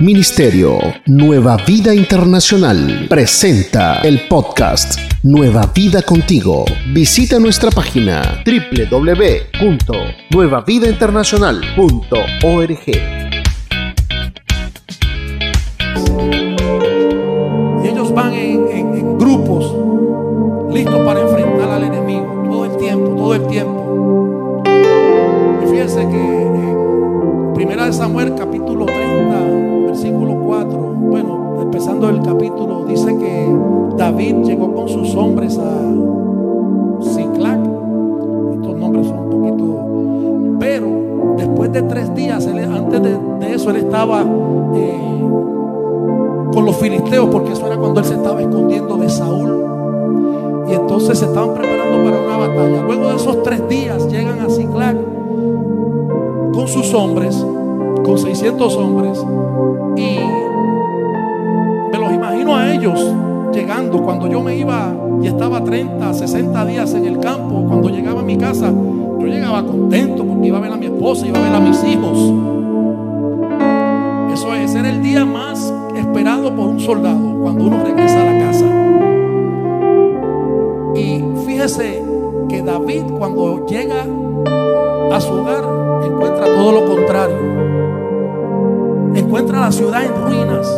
Ministerio Nueva Vida Internacional presenta el podcast Nueva Vida Contigo. Visita nuestra página www.nuevavidainternacional.org. cuando él se estaba escondiendo de Saúl. Y entonces se estaban preparando para una batalla. Luego de esos tres días llegan a Ziklag con sus hombres, con 600 hombres, y me los imagino a ellos llegando. Cuando yo me iba y estaba 30, 60 días en el campo, cuando llegaba a mi casa, yo llegaba contento porque iba a ver a mi esposa, iba a ver a mis hijos. Soldado cuando uno regresa a la casa. Y fíjese que David cuando llega a su hogar encuentra todo lo contrario. Encuentra la ciudad en ruinas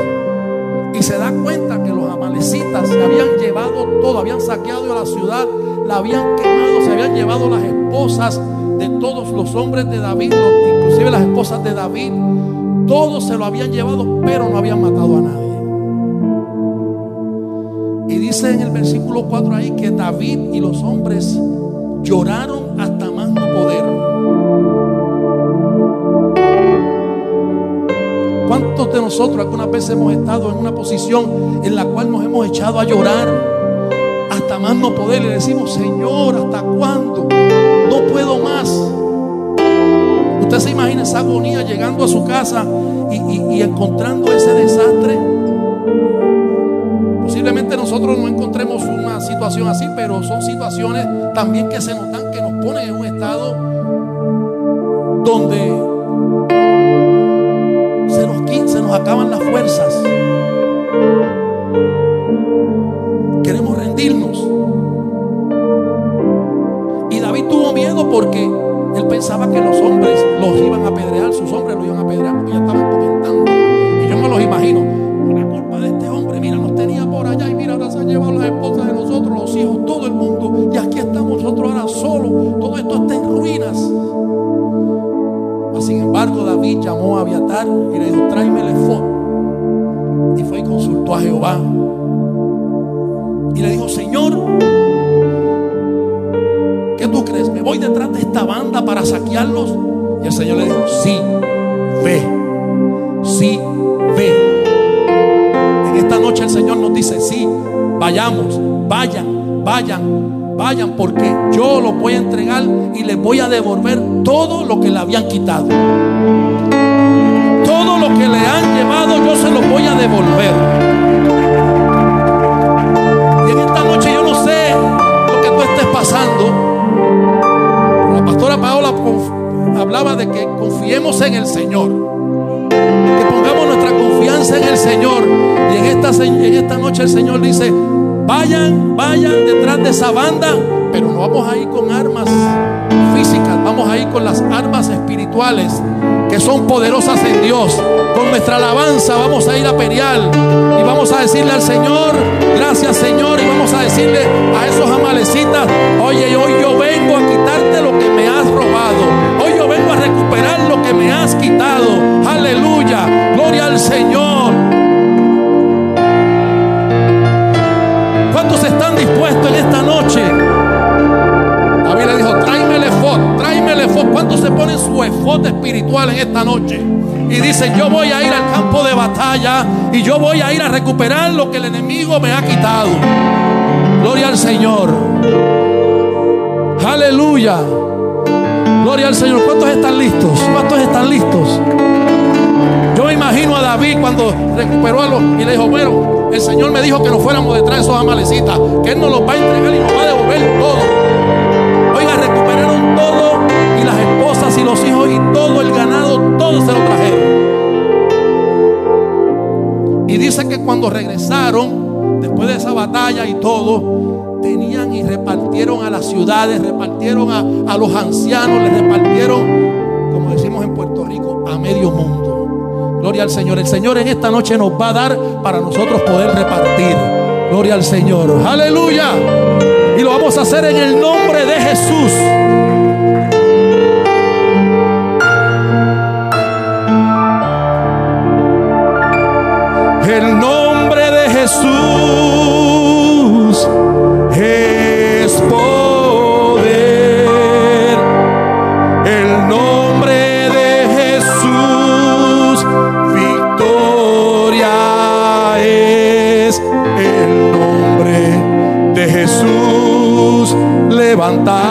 y se da cuenta que los amalecitas se habían llevado todo, habían saqueado la ciudad, la habían quemado, se habían llevado las esposas de todos los hombres de David, inclusive las esposas de David. Todos se lo habían llevado, pero no habían matado a nadie. Dice en el versículo 4 ahí que David y los hombres lloraron hasta más no poder. ¿Cuántos de nosotros algunas veces hemos estado en una posición en la cual nos hemos echado a llorar hasta más no poder? Le decimos, Señor, ¿hasta cuándo? No puedo más. Usted se imagina esa agonía llegando a su casa y- y encontrando ese desastre. Posiblemente nosotros no encontremos una situación así, pero son situaciones también que se nos dan, que nos ponen en un estado donde se nos, se nos acaban las fuerzas. Queremos rendirnos. Y David tuvo miedo porque él pensaba que los hombres los iban a apedrear, sus hombres los iban a apedrear porque ya estaban comentando. Y yo me los imagino, por allá y mira, ahora se han llevado las esposas de nosotros, los hijos, todo el mundo. Y aquí estamos nosotros ahora solos. Todo esto está en ruinas. Sin embargo, David llamó a Abiatar y le dijo, tráeme el efod. Y fue y consultó a Jehová. Y le dijo, Señor, ¿qué tú crees? ¿Me voy detrás de esta banda para saquearlos? Y el Señor le dijo, sí, ve, sí, vayamos, vayan, vayan, vayan, porque yo los voy a entregar y les voy a devolver todo lo que le habían quitado. Todo lo que le han llevado yo se los voy a devolver. Y en esta noche yo no sé lo que tú estés pasando. La pastora Paola hablaba de que confiemos en el Señor. En el Señor. Y en esta, en esta noche el Señor dice, vayan, vayan detrás de esa banda, pero no vamos a ir con armas físicas, vamos a ir con las armas espirituales que son poderosas en Dios. Con nuestra alabanza vamos a ir a Perial y vamos a decirle al Señor, gracias Señor, y vamos a decirle a esos amalecitas, oye, hoy yo vengo a quitarte lo que me has robado. Recuperar lo que me has quitado. Aleluya, gloria al Señor. ¿Cuántos están dispuestos en esta noche? David le dijo, tráeme el efod, tráeme el efod. ¿Cuántos se ponen su efod espiritual en esta noche? Y dicen, yo voy a ir al campo de batalla y yo voy a ir a recuperar lo que el enemigo me ha quitado. Gloria al Señor. Aleluya. Gloria al Señor. ¿Cuántos están listos? ¿Cuántos están listos? Yo me imagino a David cuando recuperó a los y le dijo, bueno, el Señor me dijo que nos fuéramos detrás de esos amalecitas, que Él nos los va a entregar y nos va a devolver todo. Oiga, recuperaron todo y las esposas y los hijos y todo el ganado, todo se lo trajeron. cuando regresaron, después de esa batalla y todo, tenían y repartieron a las ciudades, repartieron a, a los ancianos, les repartieron, como decimos en Puerto Rico, a medio mundo. Gloria al Señor. El Señor en esta noche nos va a dar para nosotros poder repartir. Gloria al Señor. Aleluya. Y lo vamos a hacer en el nombre de Jesús. levantar.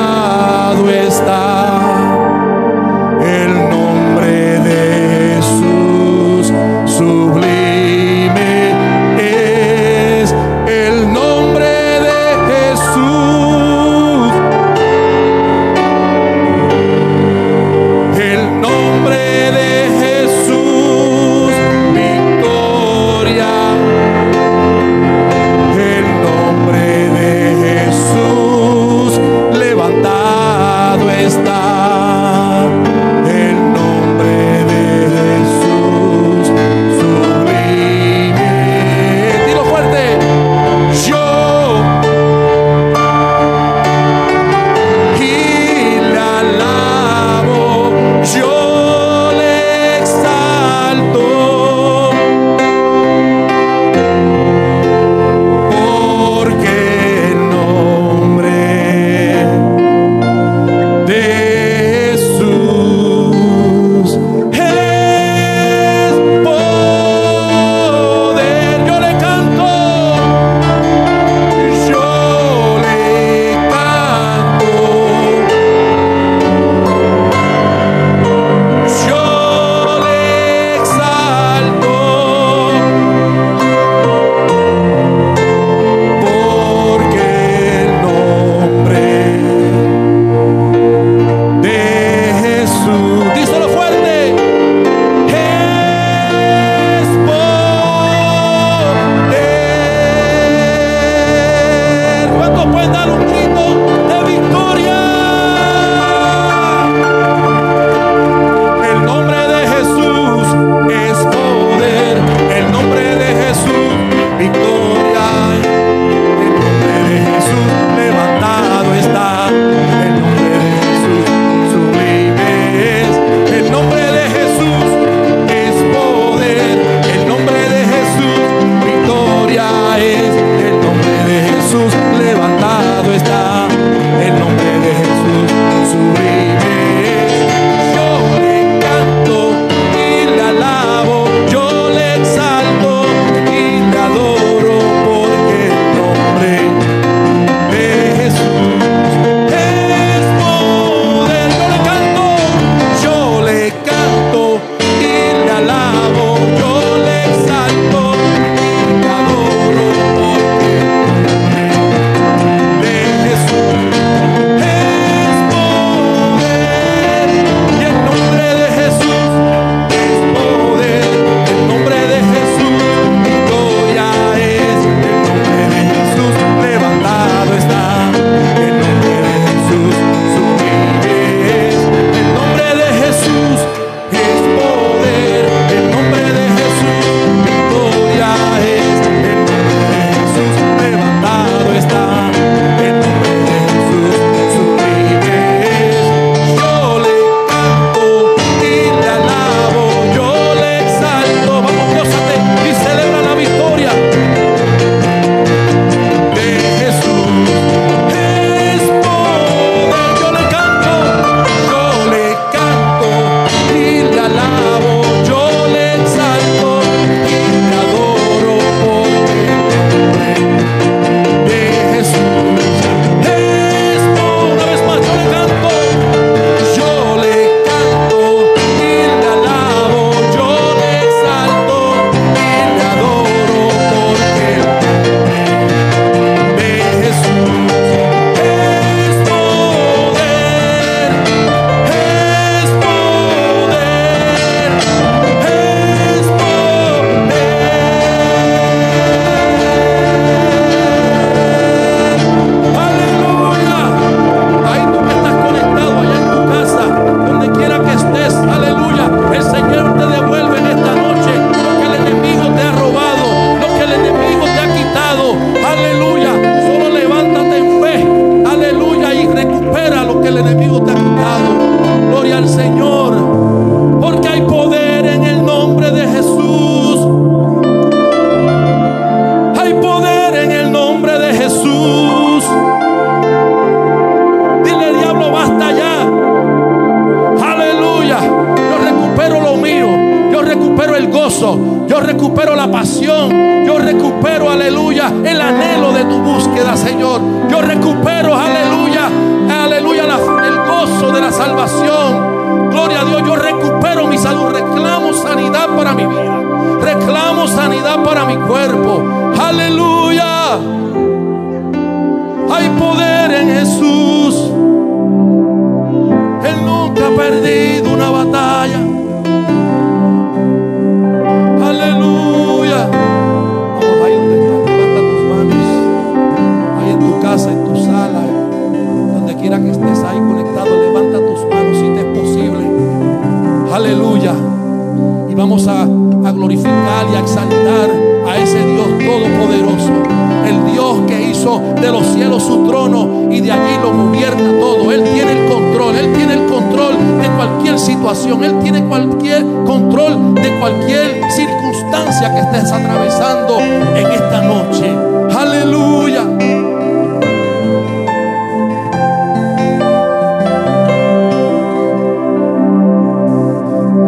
que estés atravesando en esta noche. Aleluya.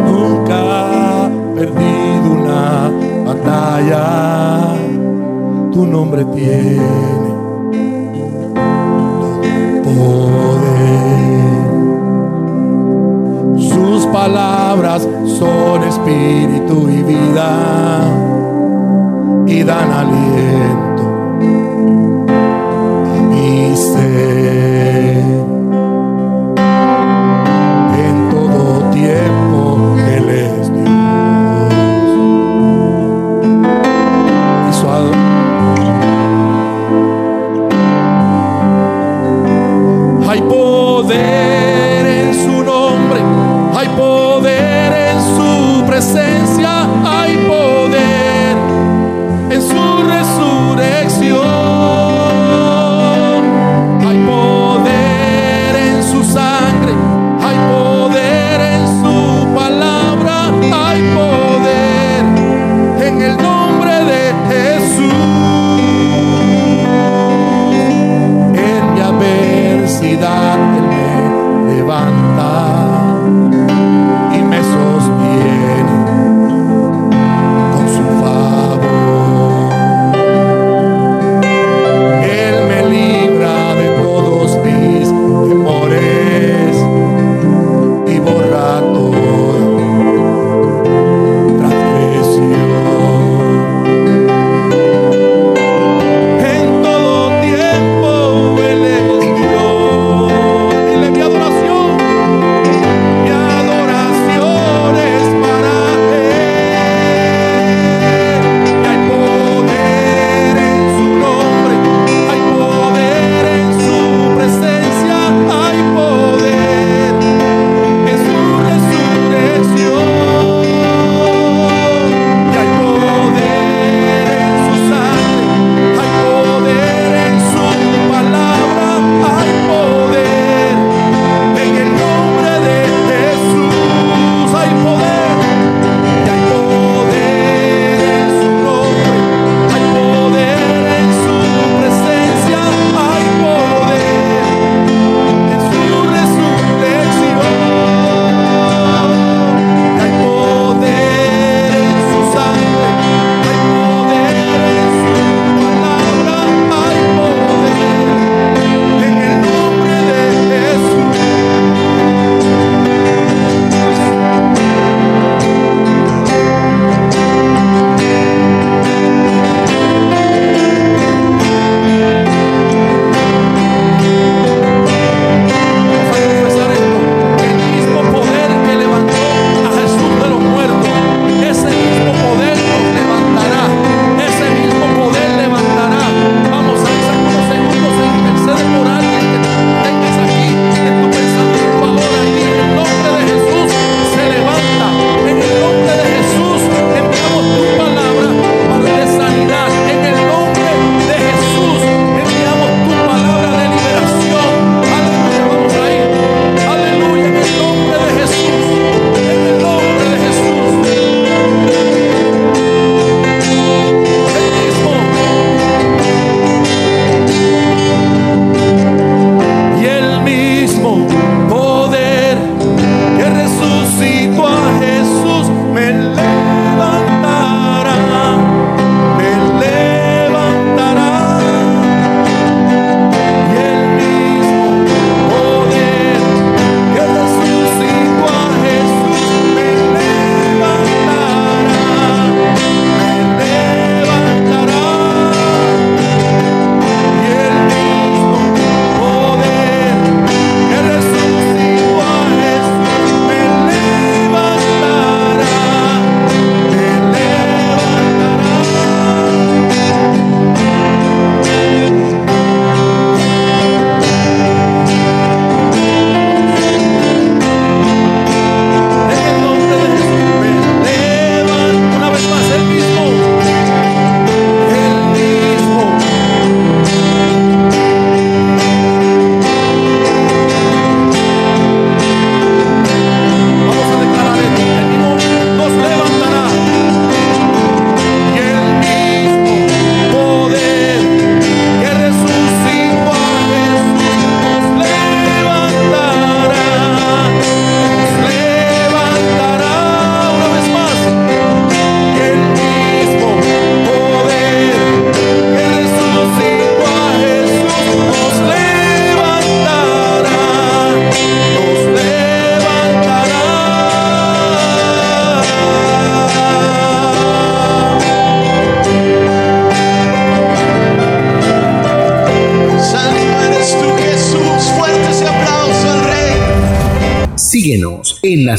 Nunca he perdido una batalla. Tu nombre tiene son espíritu y vida y dan aliento.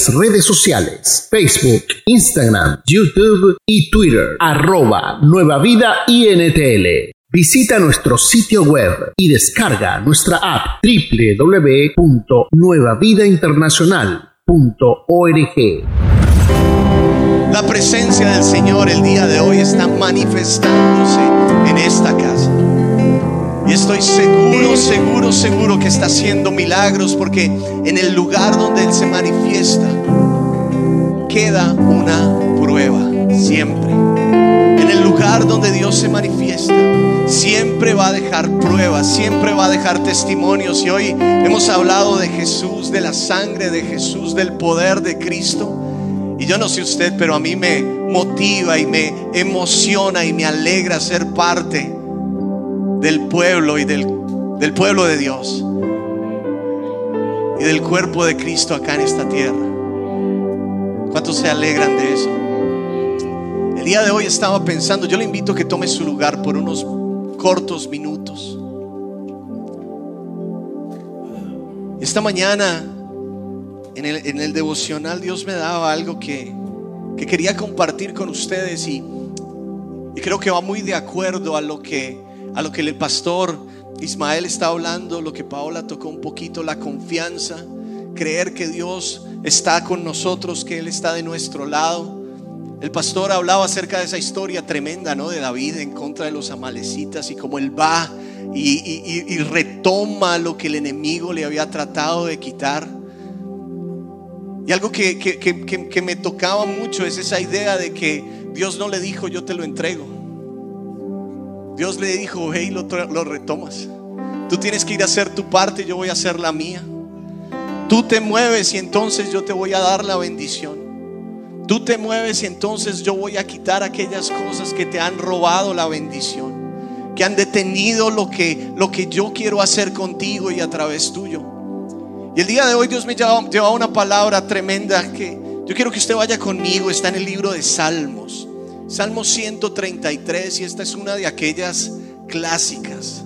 Redes sociales, Facebook, Instagram, YouTube y Twitter, arroba Nueva Vida INTL. Visita nuestro sitio web y descarga nuestra app www.nuevavidainternacional.org. La presencia del Señor el día de hoy está manifestándose en esta casa. Y estoy seguro, seguro, seguro que está haciendo milagros porque en el lugar donde Él se manifiesta queda una prueba, siempre. En el lugar donde Dios se manifiesta, siempre va a dejar pruebas, siempre va a dejar testimonios. Y hoy hemos hablado de Jesús, de la sangre de Jesús, del poder de Cristo. Y yo no sé usted, pero a mí me motiva y me emociona y me alegra ser parte del pueblo y del, del pueblo de Dios y del cuerpo de Cristo acá en esta tierra. ¿Cuántos se alegran de eso? El día de hoy estaba pensando, yo le invito a que tome su lugar por unos cortos minutos. Esta mañana en el, en el devocional Dios me daba algo que, que quería compartir con ustedes y, y creo que va muy de acuerdo a lo que a lo que el pastor Ismael está hablando, lo que Paola tocó un poquito, la confianza, creer que Dios está con nosotros, que Él está de nuestro lado. El pastor hablaba acerca de esa historia tremenda, ¿no? De David en contra de los amalecitas y cómo él va y, retoma lo que el enemigo le había tratado de quitar. Y algo que, que me tocaba mucho es esa idea de que Dios no le dijo, yo te lo entrego. Dios le dijo, hey, lo, lo retomas. Tú tienes que ir a hacer tu parte, yo voy a hacer la mía. Tú te mueves y entonces yo te voy a dar la bendición. Tú te mueves y entonces yo voy a quitar aquellas cosas que te han robado la bendición, que han detenido lo que, lo que yo quiero hacer contigo y a través tuyo. Y el día de hoy Dios me lleva, lleva una palabra tremenda que yo quiero que usted vaya conmigo, está en el libro de Salmos. Salmo 133 y esta es una de aquellas clásicas.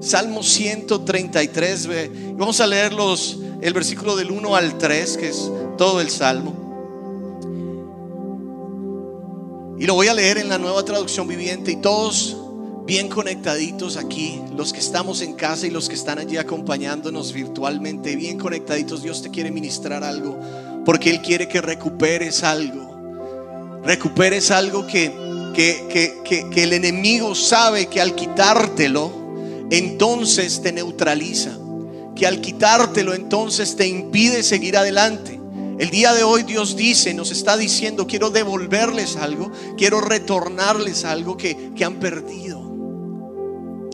Salmo 133, vamos a leer los, el versículo del 1 al 3, que es todo el Salmo. Y lo voy a leer en la nueva traducción viviente y todos bien conectaditos aquí, los que estamos en casa y los que están allí acompañándonos virtualmente, bien conectaditos, Dios te quiere ministrar algo, porque Él quiere que recuperes algo recuperes algo que, que, el enemigo sabe que al quitártelo, entonces te neutraliza. Que al quitártelo, entonces te impide seguir adelante. El día de hoy Dios dice, nos está diciendo, quiero devolverles algo, quiero retornarles algo que, que han perdido.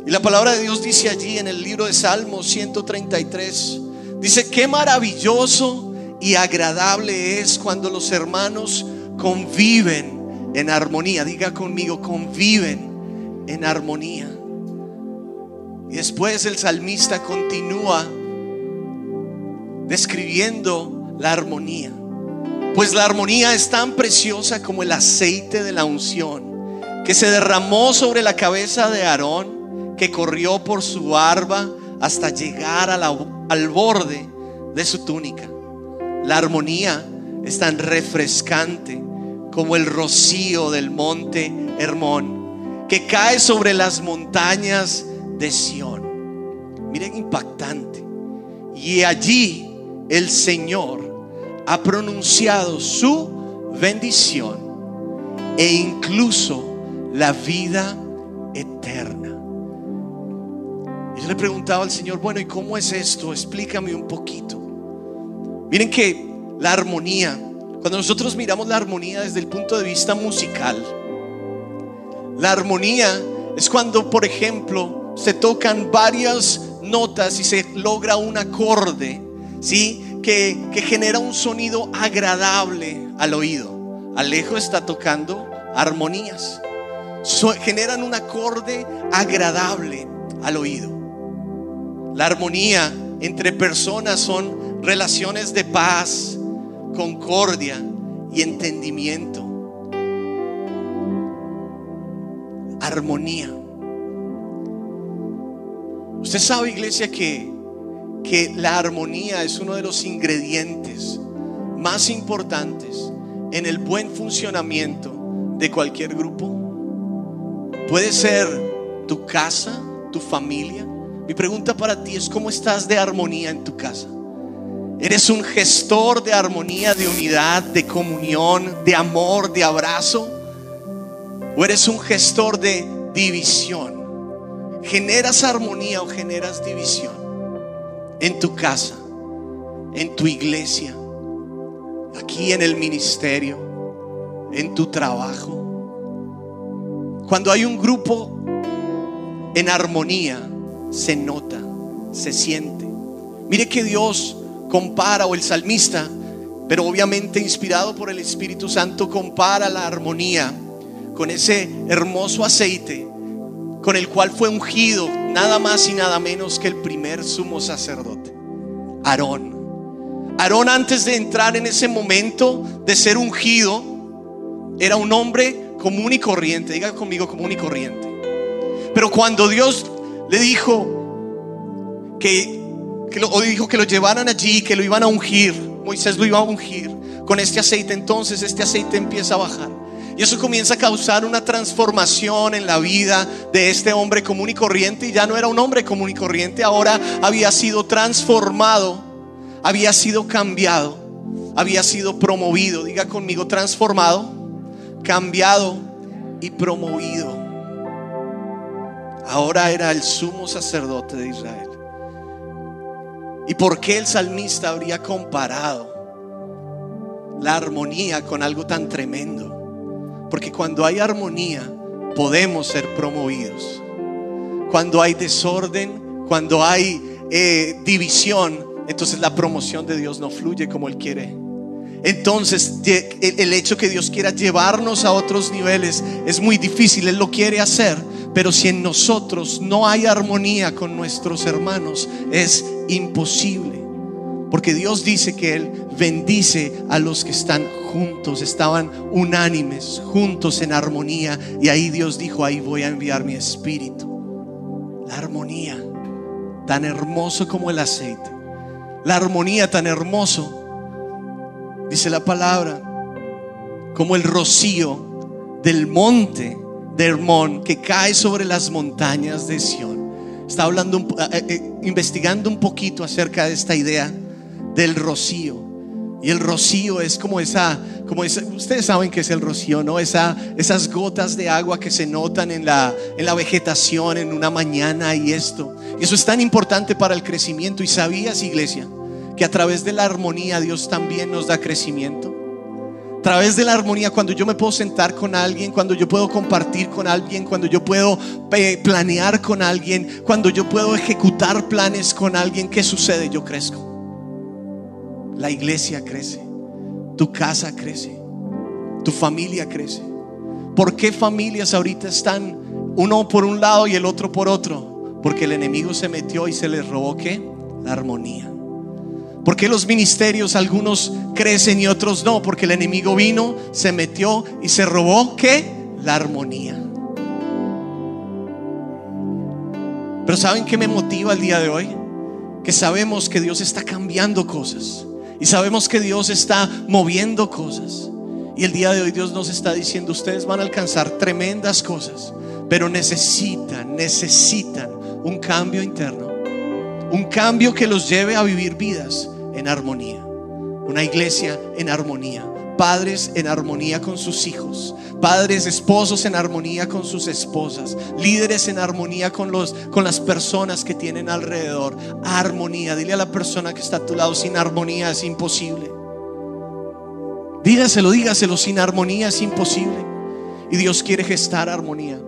Y la palabra de Dios dice allí en el libro de Salmos 133, dice, qué maravilloso y agradable es cuando los hermanos conviven en armonía. Diga conmigo, conviven en armonía. Y después el salmista continúa describiendo la armonía. Pues la armonía es tan preciosa como el aceite de la unción que se derramó sobre la cabeza de Aarón, que corrió por su barba hasta llegar al borde de su túnica. La armonía es tan refrescante como el rocío del monte Hermón, que cae sobre las montañas de Sión. Miren, impactante. Y allí el Señor ha pronunciado su bendición e incluso la vida eterna. Y yo le preguntaba al Señor, bueno, ¿y cómo es esto? Explícame un poquito. Miren que la armonía cuando nosotros miramos la armonía desde el punto de vista musical, la armonía es cuando, por ejemplo, se tocan varias notas y se logra un acorde, ¿sí? Que, genera un sonido agradable al oído. Alejo está tocando armonías. generan un acorde agradable al oído. La armonía entre personas son relaciones de paz, concordia y entendimiento. Armonía. Usted sabe, iglesia, que, que la armonía es uno de los ingredientes más importantes en el buen funcionamiento de cualquier grupo? Puede ser tu casa, tu familia. Mi pregunta para ti es cómo estás de armonía en tu casa. ¿Eres un gestor de armonía, de unidad, de comunión, de amor, de abrazo? ¿O eres un gestor de división? ¿Generas armonía o generas división en tu casa, en tu iglesia, aquí en el ministerio, en tu trabajo? Cuando hay un grupo en armonía, se nota, se siente. Mire que Dios compara, o el salmista, pero obviamente inspirado por el Espíritu Santo, compara la armonía con ese hermoso aceite con el cual fue ungido nada más y nada menos que el primer sumo sacerdote, Aarón. Aarón antes de entrar en ese momento de ser ungido, era un hombre común y corriente, diga conmigo común y corriente. Pero cuando Dios le dijo que que lo, o dijo que lo llevaran allí, que lo iban a ungir. Moisés lo iba a ungir con este aceite. Entonces este aceite empieza a bajar. Y eso comienza a causar una transformación en la vida de este hombre común y corriente. Y ya no era un hombre común y corriente, ahora había sido transformado, había sido cambiado, había sido promovido. Diga conmigo, transformado, cambiado y promovido. Ahora era el sumo sacerdote de Israel. ¿Y por qué el salmista habría comparado la armonía con algo tan tremendo? Porque cuando hay armonía podemos ser promovidos. Cuando hay desorden, cuando hay eh, división, entonces la promoción de Dios no fluye como Él quiere. Entonces el hecho que Dios quiera llevarnos a otros niveles es muy difícil, Él lo quiere hacer, pero si en nosotros no hay armonía con nuestros hermanos, es imposible. Porque Dios dice que Él bendice a los que están juntos, estaban unánimes, juntos en armonía. Y ahí Dios dijo, ahí voy a enviar mi espíritu. La armonía, tan hermoso como el aceite. La armonía tan hermoso, dice la palabra, como el rocío del monte de Hermón que cae sobre las montañas de Sión. Está hablando, eh, eh, investigando un poquito acerca de esta idea del rocío. Y el rocío es como esa, como esa, ustedes saben que es el rocío, ¿no? Esa, esas gotas de agua que se notan en la, en la vegetación en una mañana y esto. Y eso es tan importante para el crecimiento. Y sabías, iglesia, que a través de la armonía Dios también nos da crecimiento. A través de la armonía, cuando yo me puedo sentar con alguien, cuando yo puedo compartir con alguien, cuando yo puedo eh, planear con alguien, cuando yo puedo ejecutar planes con alguien, ¿qué sucede? Yo crezco. La iglesia crece, tu casa crece, tu familia crece. ¿Por qué familias ahorita están uno por un lado y el otro por otro? Porque el enemigo se metió y se les robó qué? La armonía. ¿Por qué los ministerios algunos crecen y otros no? Porque el enemigo vino, se metió y se robó qué? La armonía. Pero ¿saben qué me motiva el día de hoy? Que sabemos que Dios está cambiando cosas. Y sabemos que Dios está moviendo cosas. Y el día de hoy Dios nos está diciendo, ustedes van a alcanzar tremendas cosas, pero necesitan, necesitan un cambio interno. Un cambio que los lleve a vivir vidas en armonía. Una iglesia en armonía. Padres en armonía con sus hijos. Padres, esposos en armonía con sus esposas. Líderes en armonía con, los, con las personas que tienen alrededor. Armonía. Dile a la persona que está a tu lado, sin armonía es imposible. Dígaselo, dígaselo, sin armonía es imposible. Y Dios quiere gestar armonía.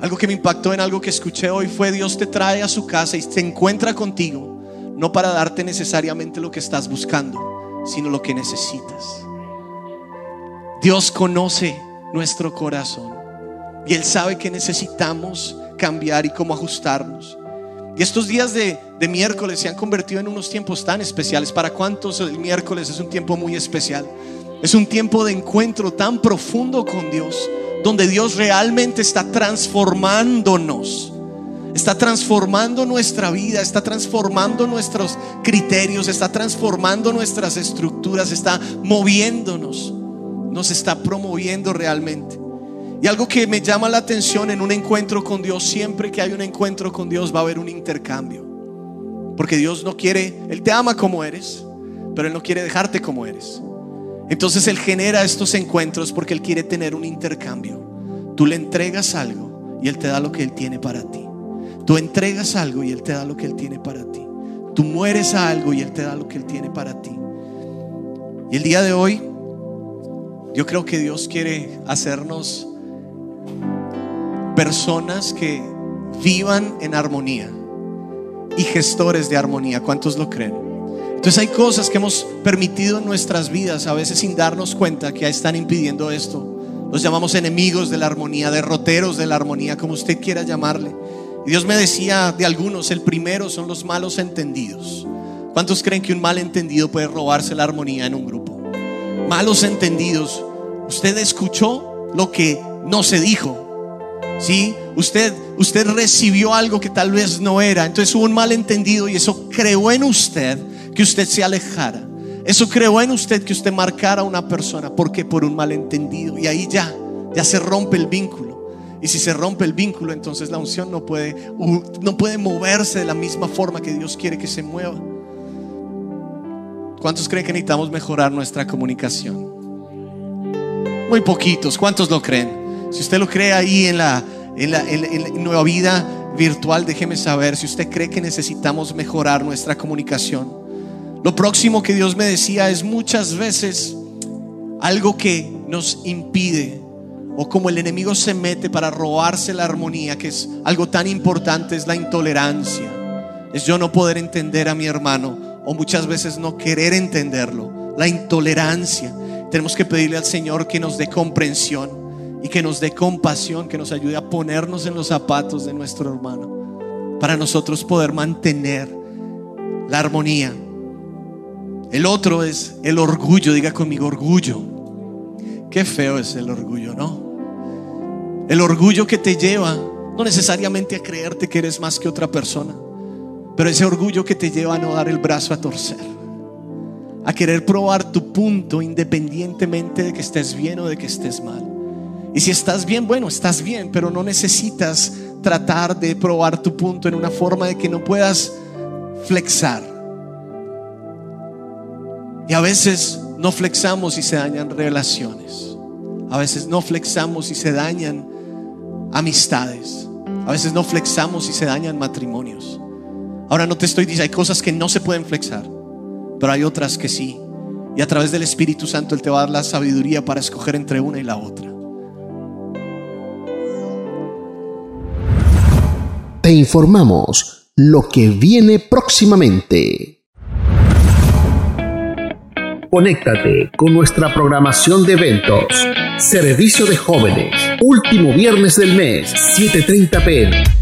Algo que me impactó en algo que escuché hoy fue Dios te trae a su casa y se encuentra contigo no para darte necesariamente lo que estás buscando, sino lo que necesitas. Dios conoce nuestro corazón y Él sabe que necesitamos cambiar y cómo ajustarnos. Y estos días de, miércoles se han convertido en unos tiempos tan especiales. ¿Para cuántos el miércoles es un tiempo muy especial? Es un tiempo de encuentro tan profundo con Dios, donde Dios realmente está transformándonos está transformando nuestra vida, está transformando nuestros criterios, está transformando nuestras estructuras, está moviéndonos, nos está promoviendo realmente. Y algo que me llama la atención en un encuentro con Dios, siempre que hay un encuentro con Dios va a haber un intercambio. Porque Dios no quiere, Él te ama como eres, pero Él no quiere dejarte como eres. Entonces Él genera estos encuentros porque Él quiere tener un intercambio. Tú le entregas algo y Él te da lo que Él tiene para ti. Tú entregas algo y Él te da lo que Él tiene para ti. Tú mueres a algo y Él te da lo que Él tiene para ti. Y el día de hoy, yo creo que Dios quiere hacernos personas que vivan en armonía y gestores de armonía. ¿Cuántos lo creen? Entonces hay cosas que hemos permitido en nuestras vidas, a veces sin darnos cuenta que están impidiendo esto. Los llamamos enemigos de la armonía, derroteros de la armonía, como usted quiera llamarle. Dios me decía de algunos, el primero son los malos entendidos. ¿Cuántos creen que un mal entendido puede robarse la armonía en un grupo? Malos entendidos. Usted escuchó lo que no se dijo. ¿Sí? Usted, usted recibió algo que tal vez no era. Entonces hubo un malentendido y eso creó en usted que usted se alejara. Eso creó en usted que usted marcara a una persona. porque Por un malentendido. Y ahí ya, ya se rompe el vínculo. Y si se rompe el vínculo, entonces la unción no puede, no puede moverse de la misma forma que Dios quiere que se mueva. ¿Cuántos creen que necesitamos mejorar nuestra comunicación? Muy poquitos. ¿Cuántos lo creen? Si usted lo cree ahí en la, en la, nueva vida virtual, déjeme saber si usted cree que necesitamos mejorar nuestra comunicación. Lo próximo que Dios me decía es muchas veces algo que nos impide o como el enemigo se mete para robarse la armonía, que es algo tan importante, es la intolerancia. Es yo no poder entender a mi hermano o muchas veces no querer entenderlo. La intolerancia. Tenemos que pedirle al Señor que nos dé comprensión y que nos dé compasión, que nos ayude a ponernos en los zapatos de nuestro hermano, para nosotros poder mantener la armonía. El otro es el orgullo, diga conmigo orgullo. Qué feo es el orgullo, ¿no? El orgullo que te lleva no necesariamente a creerte que eres más que otra persona, pero ese orgullo que te lleva a no dar el brazo a torcer, a querer probar tu punto independientemente de que estés bien o de que estés mal. Y si estás bien, bueno, estás bien, pero no necesitas tratar de probar tu punto en una forma de que no puedas flexar. Y a veces no flexamos y se dañan relaciones. A veces no flexamos y se dañan amistades. A veces no flexamos y se dañan matrimonios. Ahora no te estoy diciendo, hay cosas que no se pueden flexar, pero hay otras que sí. Y a través del Espíritu Santo Él te va a dar la sabiduría para escoger entre una y la otra. te informamos lo que viene próximamente. Conéctate con nuestra programación de eventos. Servicio de jóvenes. Último viernes del mes, 7.30 pm.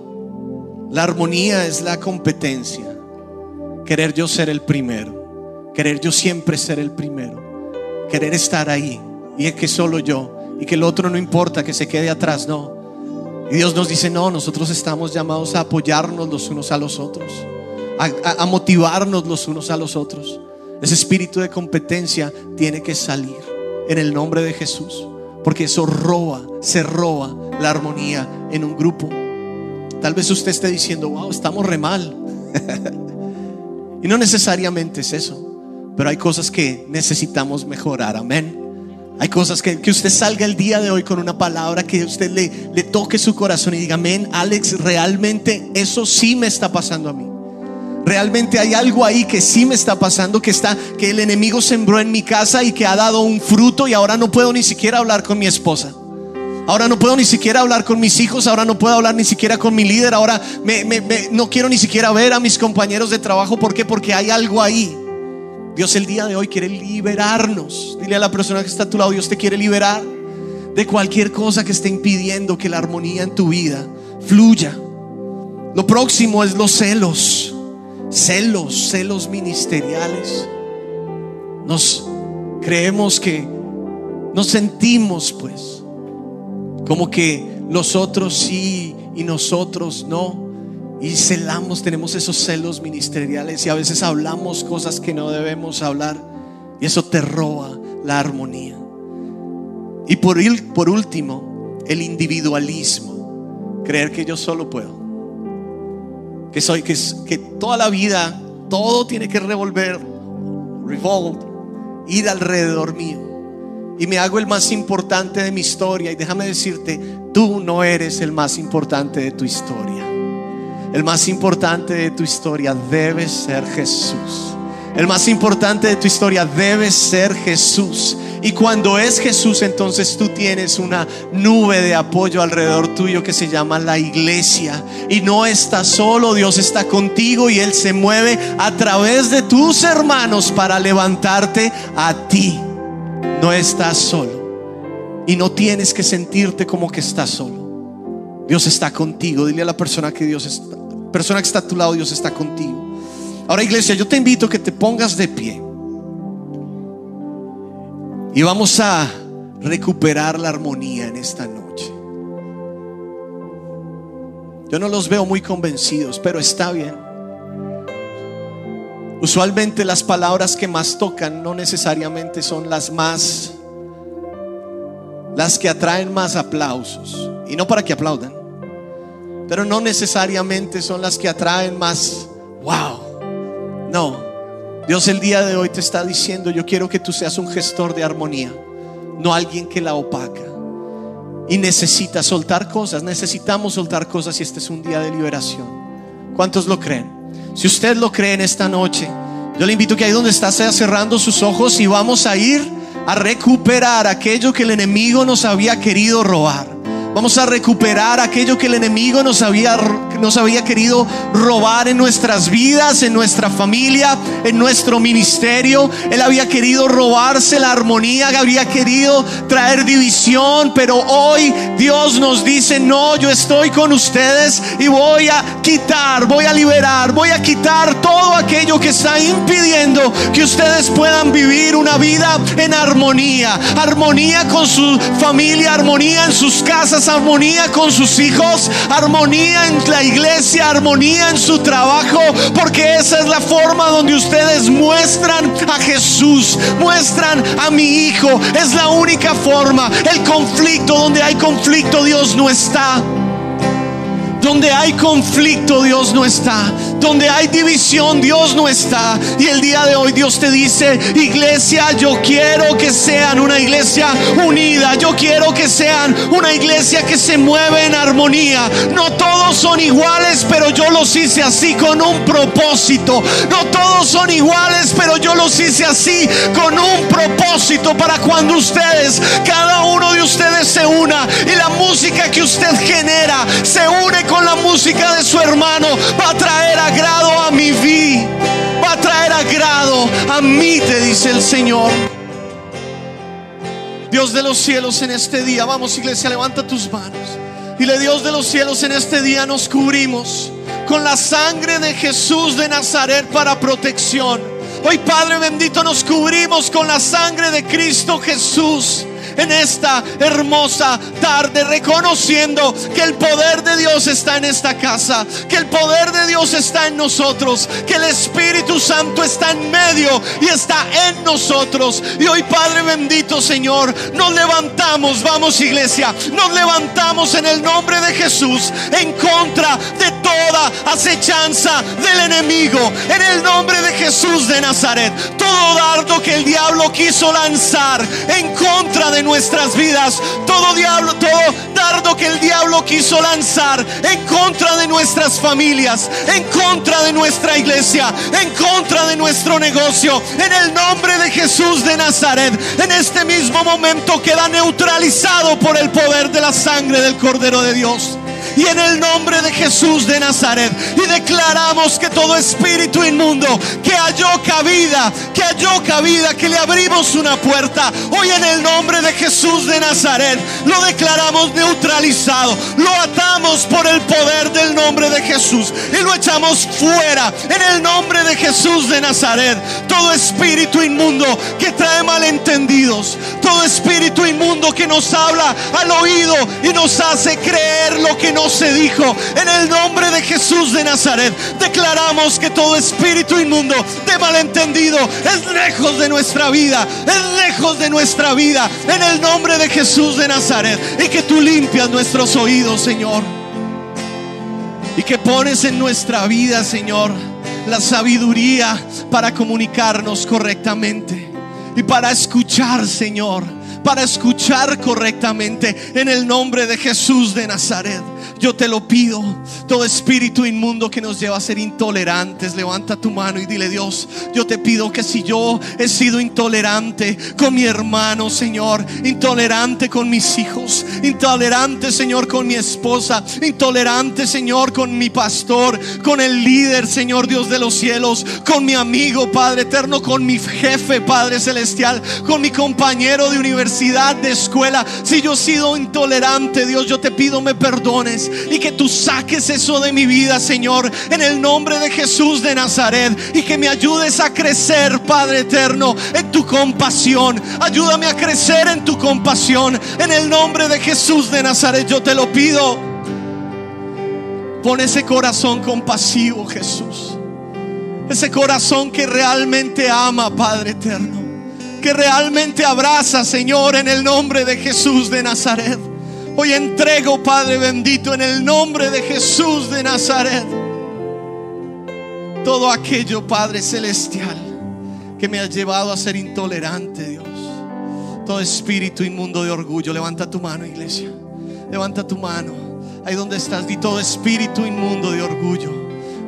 la armonía es la competencia. Querer yo ser el primero. Querer yo siempre ser el primero. Querer estar ahí. Y es que solo yo. Y que el otro no importa, que se quede atrás. No. Y Dios nos dice, no, nosotros estamos llamados a apoyarnos los unos a los otros. A, motivarnos los unos a los otros. Ese espíritu de competencia tiene que salir en el nombre de Jesús. Porque eso roba, se roba la armonía en un grupo. Tal vez usted esté diciendo, wow, estamos re mal. y no necesariamente es eso, pero hay cosas que necesitamos mejorar, amén. Hay cosas que, que usted salga el día de hoy con una palabra que usted le, le toque su corazón y diga, amén, Alex, realmente eso sí me está pasando a mí. Realmente hay algo ahí que sí me está pasando, que está, que el enemigo sembró en mi casa y que ha dado un fruto y ahora no puedo ni siquiera hablar con mi esposa. Ahora no puedo ni siquiera hablar con mis hijos, ahora no puedo hablar ni siquiera con mi líder, ahora no quiero ni siquiera ver a mis compañeros de trabajo. ¿Por qué? Porque hay algo ahí. Dios el día de hoy quiere liberarnos. Dile a la persona que está a tu lado, Dios te quiere liberar de cualquier cosa que esté impidiendo que la armonía en tu vida fluya. Lo próximo es los celos, celos, celos ministeriales. Nos creemos que nos sentimos pues como que los otros sí y nosotros no. Y celamos, tenemos esos celos ministeriales y a veces hablamos cosas que no debemos hablar y eso te roba la armonía. Y por, por último, el individualismo, creer que yo solo puedo, que soy, que, que toda la vida, todo tiene que revolver, revolve, ir alrededor mío y me hago el más importante de mi historia. Y déjame decirte, tú no eres el más importante de tu historia. El más importante de tu historia debe ser Jesús. El más importante de tu historia debe ser Jesús. Y cuando es Jesús, entonces tú tienes una nube de apoyo alrededor tuyo que se llama la iglesia. Y no estás solo, Dios está contigo y Él se mueve a través de tus hermanos para levantarte a ti. No estás solo. Y no tienes que sentirte como que estás solo. Dios está contigo. Dile a la persona que Dios está, persona que está a tu lado, Dios está contigo. Ahora iglesia, yo te invito a que te pongas de pie. Y vamos a recuperar la armonía en esta noche. Yo no los veo muy convencidos, pero está bien. Usualmente las palabras que más tocan no necesariamente son las más, las que atraen más aplausos. Y no para que aplaudan, pero no necesariamente son las que atraen más, wow. No, Dios el día de hoy te está diciendo, yo quiero que tú seas un gestor de armonía, no alguien que la opaca. Y necesitas soltar cosas, necesitamos soltar cosas y este es un día de liberación. ¿Cuántos lo creen? Si usted lo cree en esta noche, yo le invito que ahí donde está sea cerrando sus ojos y vamos a ir a recuperar aquello que el enemigo nos había querido robar. Vamos a recuperar aquello que el enemigo nos había, nos había querido robar en nuestras vidas, en nuestra familia, en nuestro ministerio. Él había querido robarse la armonía, había querido traer división, pero hoy Dios nos dice, no, yo estoy con ustedes y voy a quitar, voy a liberar, voy a quitar todo aquello que está impidiendo que ustedes puedan vivir una vida en armonía, armonía con su familia, armonía en sus casas armonía con sus hijos, armonía en la iglesia, armonía en su trabajo, porque esa es la forma donde ustedes muestran a Jesús, muestran a mi hijo. Es la única forma. El conflicto, donde hay conflicto, Dios no está. Donde hay conflicto, Dios no está. Donde hay división, Dios no está. Y el día de hoy Dios te dice, iglesia, yo quiero que sean una iglesia unida. Yo quiero que sean una iglesia que se mueve en armonía. No todos son iguales, pero yo los hice así con un propósito. No todos son iguales, pero yo los hice así con un propósito para cuando ustedes, cada uno de ustedes se una y la música que usted genera se une con la música de su hermano, va a traer agrado a mi vida, va a traer agrado a mí, te dice el Señor. Dios de los cielos en este día, vamos iglesia, levanta tus manos. Dile Dios de los cielos en este día nos cubrimos con la sangre de Jesús de Nazaret para protección. Hoy Padre bendito nos cubrimos con la sangre de Cristo Jesús en esta hermosa tarde, reconociendo que el poder de Dios está en esta casa, que el poder de Dios está en nosotros, que el Espíritu Santo está en medio y está en nosotros. Y hoy, Padre bendito, Señor, nos levantamos, vamos iglesia, nos levantamos en el nombre de Jesús en contra de toda acechanza del enemigo, en el nombre de Jesús de Nazaret. Todo dardo que el diablo quiso lanzar en contra de nuestras vidas, todo diablo, todo dardo que el diablo quiso lanzar en contra de nuestras familias, en contra de nuestra iglesia, en contra de nuestro negocio, en el nombre de Jesús de Nazaret, en este mismo momento queda neutralizado por el poder de la sangre del Cordero de Dios y en el nombre de Jesús de Nazaret. Y declaramos que todo espíritu inmundo que halló cabida, que halló cabida, que le abrimos una puerta, hoy en el nombre de Jesús de Nazaret, lo declaramos neutralizado, lo atamos por el poder del nombre de Jesús y lo echamos fuera en el nombre de Jesús de Nazaret. Todo espíritu inmundo que trae malentendidos, todo espíritu inmundo que nos habla al oído y nos hace creer lo que no se dijo. En el nombre de Jesús de Nazaret, declaramos que todo espíritu inmundo de malentendido es lejos de nuestra vida, es lejos de nuestra vida. En el nombre de Jesús de Nazaret. Y que tú limpias nuestros oídos, Señor. Y que pones en nuestra vida, Señor, la sabiduría para comunicarnos correctamente. Y para escuchar, Señor, para escuchar correctamente en el nombre de Jesús de Nazaret. Yo te lo pido. Todo espíritu inmundo que nos lleva a ser intolerantes, levanta tu mano y dile, Dios, yo te pido que si yo he sido intolerante con mi hermano, Señor, intolerante con mis hijos, intolerante, Señor, con mi esposa, intolerante, Señor, con mi pastor, con el líder, Señor Dios de los cielos, con mi amigo, Padre eterno, con mi jefe, Padre celestial, con mi compañero de universidad, de escuela, si yo he sido intolerante, Dios, yo te pido me perdones y que tú saques eso de mi vida, Señor, en el nombre de Jesús de Nazaret y que me ayudes a crecer, Padre eterno, en tu compasión. Ayúdame a crecer en tu compasión. En el nombre de Jesús de Nazaret yo te lo pido. Pon ese corazón compasivo, Jesús. Ese corazón que realmente ama, Padre eterno. Que realmente abraza, Señor, en el nombre de Jesús de Nazaret. Hoy entrego, Padre bendito, en el nombre de Jesús de Nazaret, todo aquello, Padre celestial, que me ha llevado a ser intolerante, Dios. Todo espíritu inmundo de orgullo. Levanta tu mano, iglesia. Levanta tu mano. Ahí donde estás, di todo espíritu inmundo de orgullo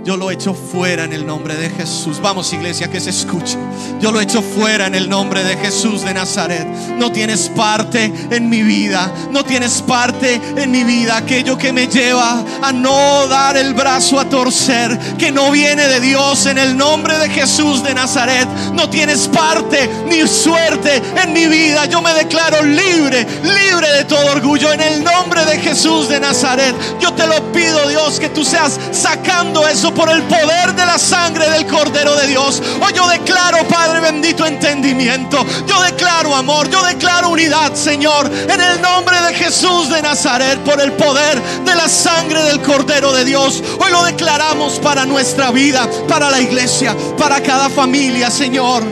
yo lo echo fuera en el nombre de Jesús. Vamos iglesia, que se escuche. Yo lo echo fuera en el nombre de Jesús de Nazaret. No tienes parte en mi vida. No tienes parte en mi vida. Aquello que me lleva a no dar el brazo a torcer. Que no viene de Dios en el nombre de Jesús de Nazaret. No tienes parte ni suerte en mi vida. Yo me declaro libre, libre de todo orgullo en el nombre de Jesús de Nazaret. Yo te lo pido Dios que tú seas sacando eso por el poder de la sangre del Cordero de Dios. Hoy yo declaro, Padre bendito, entendimiento. Yo declaro amor, yo declaro unidad, Señor, en el nombre de Jesús de Nazaret, por el poder de la sangre del Cordero de Dios. Hoy lo declaramos para nuestra vida, para la iglesia, para cada familia, Señor.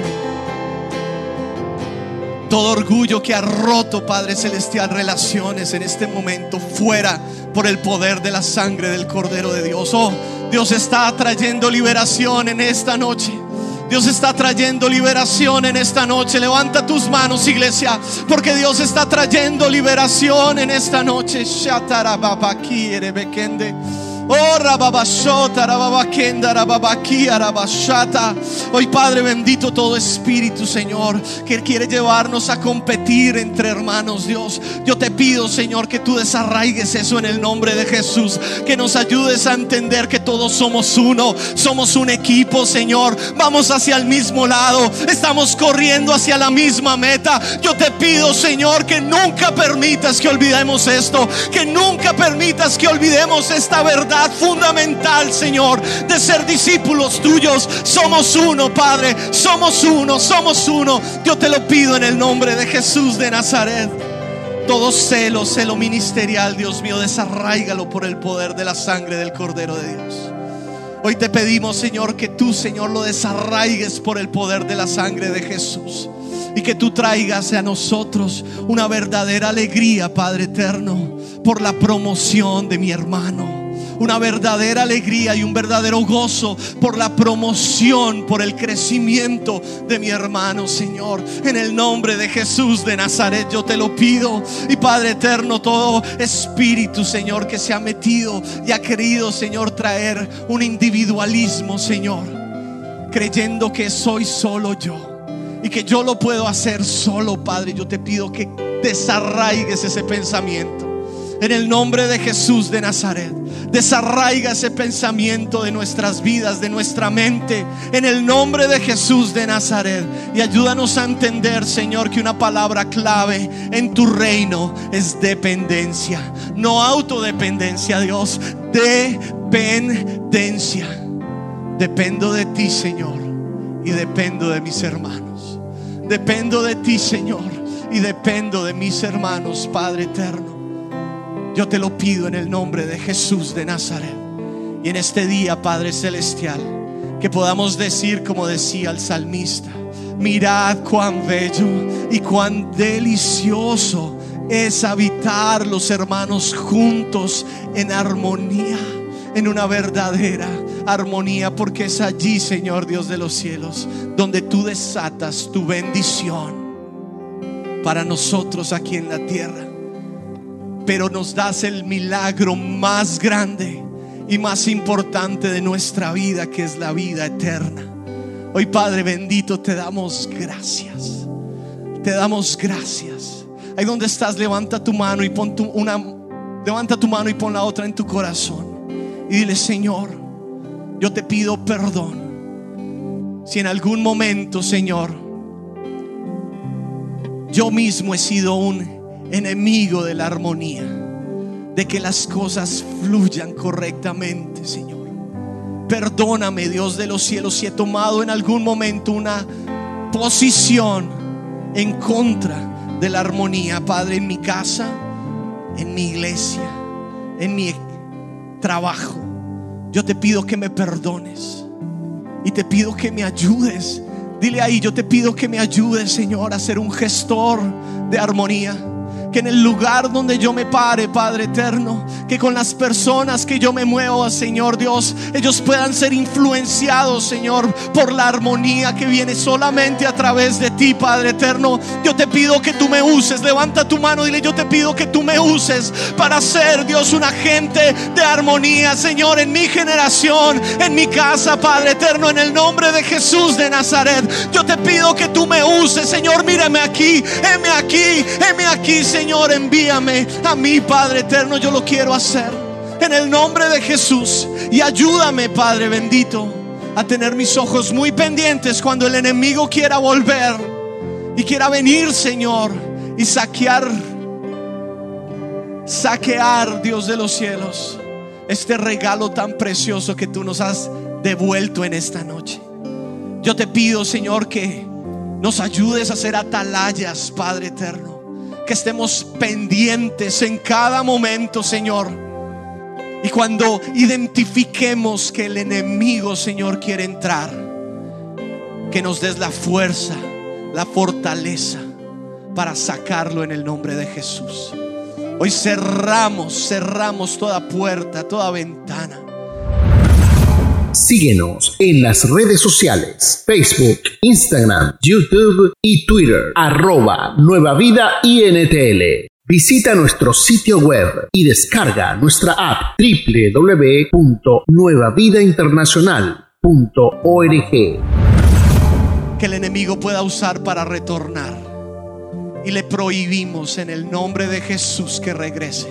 Todo orgullo que ha roto, Padre Celestial, relaciones en este momento, fuera por el poder de la sangre del Cordero de Dios. Oh, Dios está trayendo liberación en esta noche. Dios está trayendo liberación en esta noche. Levanta tus manos, iglesia, porque Dios está trayendo liberación en esta noche. Oh, Hoy Padre bendito todo espíritu, Señor, que quiere llevarnos a competir entre hermanos, Dios. Yo te pido, Señor, que tú desarraigues eso en el nombre de Jesús, que nos ayudes a entender que todos somos uno, somos un equipo, Señor. Vamos hacia el mismo lado, estamos corriendo hacia la misma meta. Yo te pido, Señor, que nunca permitas que olvidemos esto, que nunca permitas que olvidemos esta verdad fundamental, Señor, de ser discípulos tuyos. Somos uno, Padre, somos uno, somos uno. Yo te lo pido en el nombre de Jesús de Nazaret. Todo celo, celo ministerial, Dios mío, desarraigalo por el poder de la sangre del Cordero de Dios. Hoy te pedimos, Señor, que tú, Señor, lo desarraigues por el poder de la sangre de Jesús. Y que tú traigas a nosotros una verdadera alegría, Padre eterno, por la promoción de mi hermano una verdadera alegría y un verdadero gozo por la promoción, por el crecimiento de mi hermano, Señor. En el nombre de Jesús de Nazaret yo te lo pido. Y Padre eterno, todo espíritu, Señor, que se ha metido y ha querido, Señor, traer un individualismo, Señor, creyendo que soy solo yo y que yo lo puedo hacer solo, Padre. Yo te pido que desarraigues ese pensamiento. En el nombre de Jesús de Nazaret, desarraiga ese pensamiento de nuestras vidas, de nuestra mente. En el nombre de Jesús de Nazaret. Y ayúdanos a entender, Señor, que una palabra clave en tu reino es dependencia. No autodependencia, Dios. Dependencia. Dependo de ti, Señor. Y dependo de mis hermanos. Dependo de ti, Señor. Y dependo de mis hermanos, Padre eterno. Yo te lo pido en el nombre de Jesús de Nazaret. Y en este día, Padre Celestial, que podamos decir como decía el salmista, mirad cuán bello y cuán delicioso es habitar los hermanos juntos en armonía, en una verdadera armonía, porque es allí, Señor Dios de los cielos, donde tú desatas tu bendición para nosotros aquí en la tierra pero nos das el milagro más grande y más importante de nuestra vida, que es la vida eterna. Hoy Padre bendito, te damos gracias. Te damos gracias. Ahí donde estás, levanta tu mano y pon tu, una, levanta tu mano y pon la otra en tu corazón. Y dile, Señor, yo te pido perdón. Si en algún momento, Señor, yo mismo he sido un enemigo de la armonía, de que las cosas fluyan correctamente, Señor. Perdóname, Dios de los cielos, si he tomado en algún momento una posición en contra de la armonía, Padre, en mi casa, en mi iglesia, en mi trabajo. Yo te pido que me perdones y te pido que me ayudes. Dile ahí, yo te pido que me ayudes, Señor, a ser un gestor de armonía que en el lugar donde yo me pare, Padre eterno, que con las personas que yo me muevo, Señor Dios, ellos puedan ser influenciados, Señor, por la armonía que viene solamente a través de ti, Padre eterno. Yo te pido que tú me uses, levanta tu mano, dile, yo te pido que tú me uses para ser, Dios, un agente de armonía, Señor, en mi generación, en mi casa, Padre eterno, en el nombre de Jesús de Nazaret. Yo te pido que tú me uses, Señor, mírame aquí, heme aquí, heme aquí, Señor. Señor, envíame a mí, Padre eterno, yo lo quiero hacer. En el nombre de Jesús. Y ayúdame, Padre bendito, a tener mis ojos muy pendientes cuando el enemigo quiera volver y quiera venir, Señor, y saquear, saquear, Dios de los cielos, este regalo tan precioso que tú nos has devuelto en esta noche. Yo te pido, Señor, que nos ayudes a ser atalayas, Padre eterno que estemos pendientes en cada momento, Señor. Y cuando identifiquemos que el enemigo, Señor, quiere entrar, que nos des la fuerza, la fortaleza para sacarlo en el nombre de Jesús. Hoy cerramos, cerramos toda puerta, toda ventana Síguenos en las redes sociales, Facebook, Instagram, YouTube y Twitter, arroba Nueva Vida INTL. Visita nuestro sitio web y descarga nuestra app www.nuevavidainternacional.org. Que el enemigo pueda usar para retornar. Y le prohibimos en el nombre de Jesús que regrese.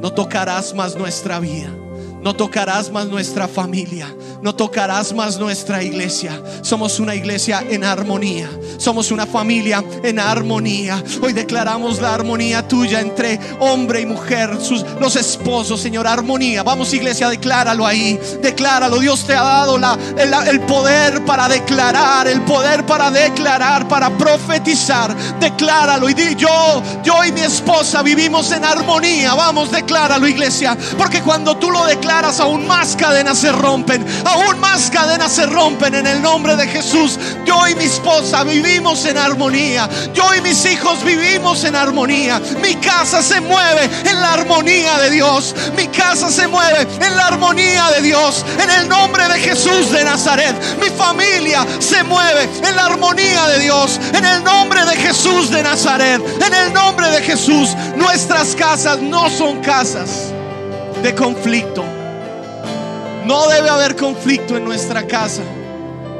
No tocarás más nuestra vida no tocarás más nuestra familia. No tocarás más nuestra iglesia. Somos una iglesia en armonía. Somos una familia en armonía. Hoy declaramos la armonía tuya entre hombre y mujer. Sus, los esposos, Señor, armonía. Vamos iglesia, decláralo ahí. Decláralo. Dios te ha dado el, el poder para declarar. El poder para declarar, para profetizar. Decláralo. Y di yo, yo y mi esposa vivimos en armonía. Vamos, decláralo iglesia. Porque cuando tú lo declaras, aún más cadenas se rompen, aún más cadenas se rompen en el nombre de Jesús. Yo y mi esposa vivimos en armonía. Yo y mis hijos vivimos en armonía. Mi casa se mueve en la armonía de Dios. Mi casa se mueve en la armonía de Dios. En el nombre de Jesús de Nazaret. Mi familia se mueve en la armonía de Dios. En el nombre de Jesús de Nazaret. En el nombre de Jesús. Nuestras casas no son casas de conflicto. No debe haber conflicto en nuestra casa.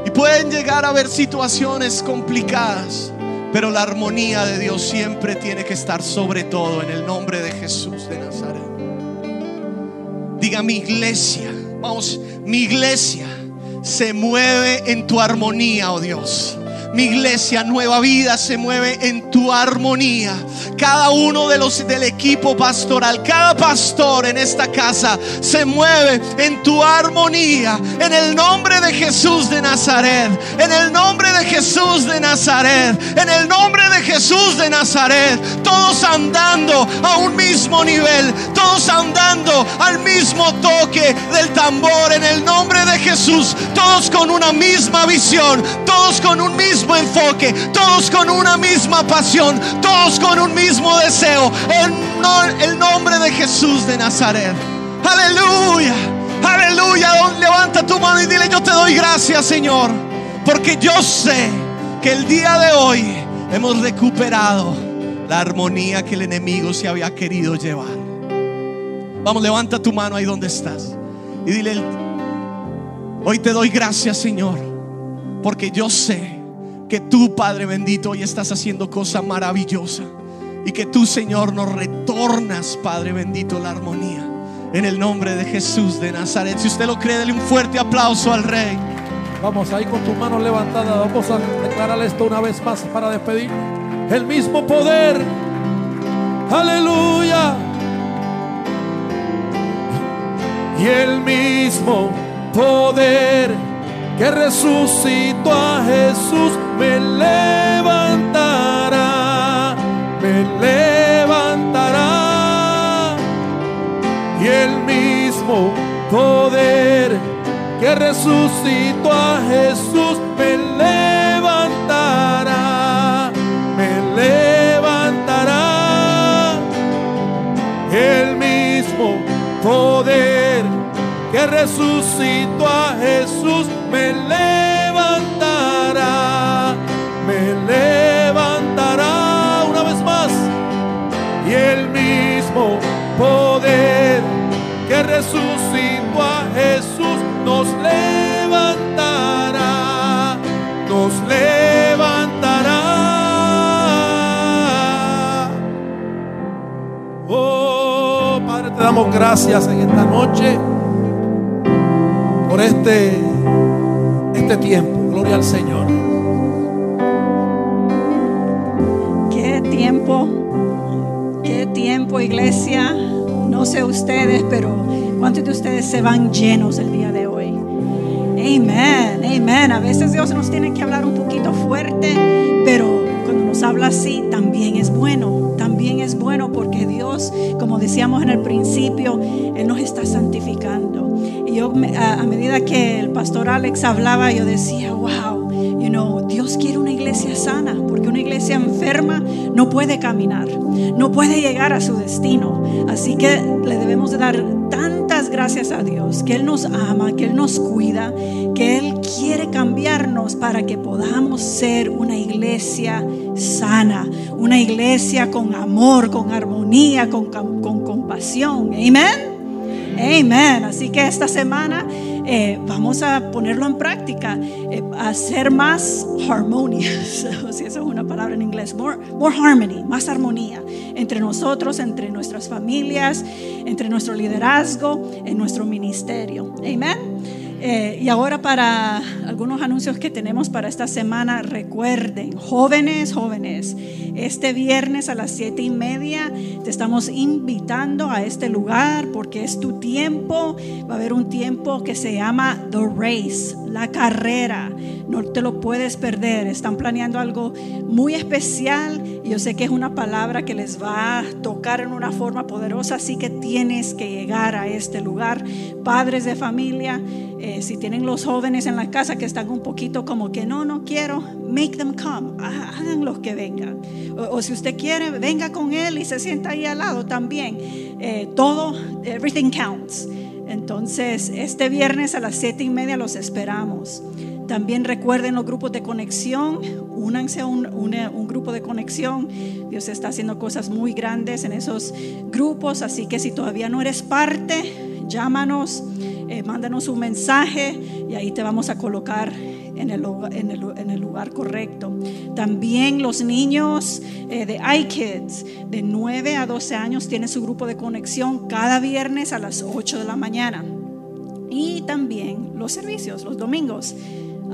Y pueden llegar a haber situaciones complicadas. Pero la armonía de Dios siempre tiene que estar sobre todo en el nombre de Jesús de Nazaret. Diga mi iglesia, vamos, mi iglesia se mueve en tu armonía, oh Dios. Mi iglesia Nueva Vida se mueve en tu armonía. Cada uno de los del equipo pastoral, cada pastor en esta casa se mueve en tu armonía. En el nombre de Jesús de Nazaret. En el nombre de Jesús de Nazaret. En el nombre de Jesús de Nazaret. Todos andando a un mismo nivel. Todos andando al mismo toque del tambor. En el nombre de Jesús. Todos con una misma visión. Todos con un mismo enfoque, todos con una misma pasión, todos con un mismo deseo. En el nombre de Jesús de Nazaret. Aleluya, aleluya. Levanta tu mano y dile, yo te doy gracias, Señor, porque yo sé que el día de hoy hemos recuperado la armonía que el enemigo se había querido llevar. Vamos, levanta tu mano ahí donde estás y dile, hoy te doy gracias, Señor, porque yo sé que tú, Padre bendito, hoy estás haciendo cosa maravillosa. Y que tú, Señor, nos retornas, Padre bendito, la armonía. En el nombre de Jesús de Nazaret. Si usted lo cree, dele un fuerte aplauso al Rey. Vamos ahí con tu mano levantada. Vamos a declararle esto una vez más para despedir. El mismo poder. Aleluya. Y el mismo poder que resucitó a Jesús que resucitó a Jesús me levantará, me levantará. El mismo poder que resucitó a Jesús gracias en esta noche por este, este tiempo. Gloria al Señor. Qué tiempo, qué tiempo, iglesia. No sé ustedes, pero ¿cuántos de ustedes se van llenos el día de hoy? Amén, amén. A veces Dios nos tiene que hablar un poquito fuerte, pero cuando nos habla así también es bueno. Dios, como decíamos en el principio, Él nos está santificando yo a, medida que el pastor Alex hablaba, yo decía, wow, you know, Dios quiere una iglesia sana, porque una iglesia enferma no puede caminar, no puede llegar a su destino. Así que le debemos dar tantas gracias a Dios, que Él nos ama, que Él nos cuida, que Él quiere cambiarnos para que podamos ser una iglesia sana, una iglesia con amor, con armonía, con, con compasión. Amén. Amén. Así que esta semana eh, vamos a ponerlo en práctica, eh, a ser más harmonious, si eso es una palabra en inglés, more, more harmony, más armonía entre nosotros, entre nuestras familias, entre nuestro liderazgo, en nuestro ministerio. Amén. Eh, y ahora para algunos anuncios que tenemos para esta semana, recuerden, jóvenes, jóvenes, este viernes a las siete y media te estamos invitando a este lugar porque es tu tiempo. Va a haber un tiempo que se llama The Race, la carrera. No te lo puedes perder. Están planeando algo muy especial Yo sé que es una palabra que les va a tocar en una forma poderosa, así que tienes que llegar a este lugar. Padres de familia, eh, si tienen los jóvenes en la casa que están un poquito como que no, no quiero, make them come, hagan los que vengan. O, si usted quiere, venga con él y se sienta ahí al lado también. Eh, todo, everything counts. Entonces, este viernes a las siete y media los esperamos. También recuerden los grupos de conexión, únanse a un, grupo de conexión. Dios está haciendo cosas muy grandes en esos grupos, así que si todavía no eres parte, llámanos, eh, mándanos un mensaje y ahí te vamos a colocar en el, lugar correcto. También los niños eh, de iKids de 9 a 12 años tienen su grupo de conexión cada viernes a las 8 de la mañana. Y también los servicios, los domingos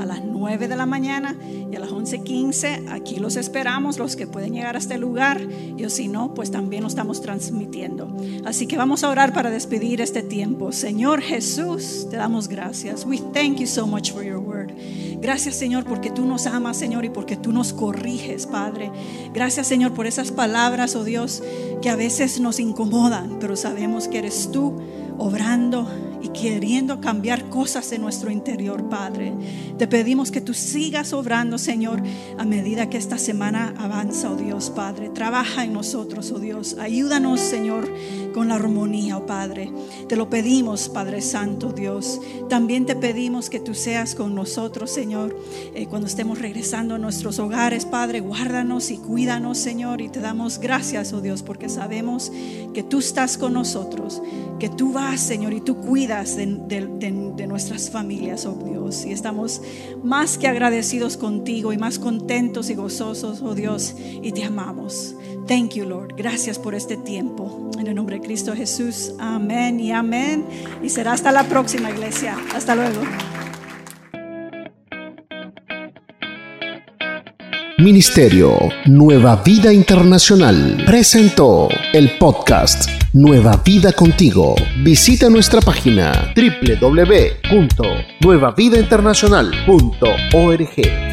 a las 9 de la mañana y a las 11.15. Aquí los esperamos, los que pueden llegar a este lugar. Y si no, pues también lo estamos transmitiendo. Así que vamos a orar para despedir este tiempo. Señor Jesús, te damos gracias. We thank you so much for your word. Gracias Señor porque tú nos amas Señor y porque tú nos corriges Padre. Gracias Señor por esas palabras, oh Dios, que a veces nos incomodan, pero sabemos que eres tú obrando y queriendo cambiar cosas en nuestro interior, Padre. Te pedimos que tú sigas obrando, Señor, a medida que esta semana avanza, oh Dios, Padre. Trabaja en nosotros, oh Dios. Ayúdanos, Señor, con la armonía, oh Padre. Te lo pedimos, Padre Santo, Dios. También te pedimos que tú seas con nosotros, Señor, eh, cuando estemos regresando a nuestros hogares, Padre. Guárdanos y cuídanos, Señor. Y te damos gracias, oh Dios, porque sabemos que tú estás con nosotros, que tú vas, Señor, y tú cuidas de, nuestras familias, oh Dios. Y estamos más que agradecidos contigo y más contentos y gozosos, oh Dios, y te amamos. Thank you, Lord. Gracias por este tiempo. En el nombre de Cristo Jesús. Amén y amén. Y será hasta la próxima iglesia. Hasta luego. Ministerio Nueva Vida Internacional presentó el podcast Nueva Vida Contigo. Visita nuestra página www.nuevavidainternacional.org.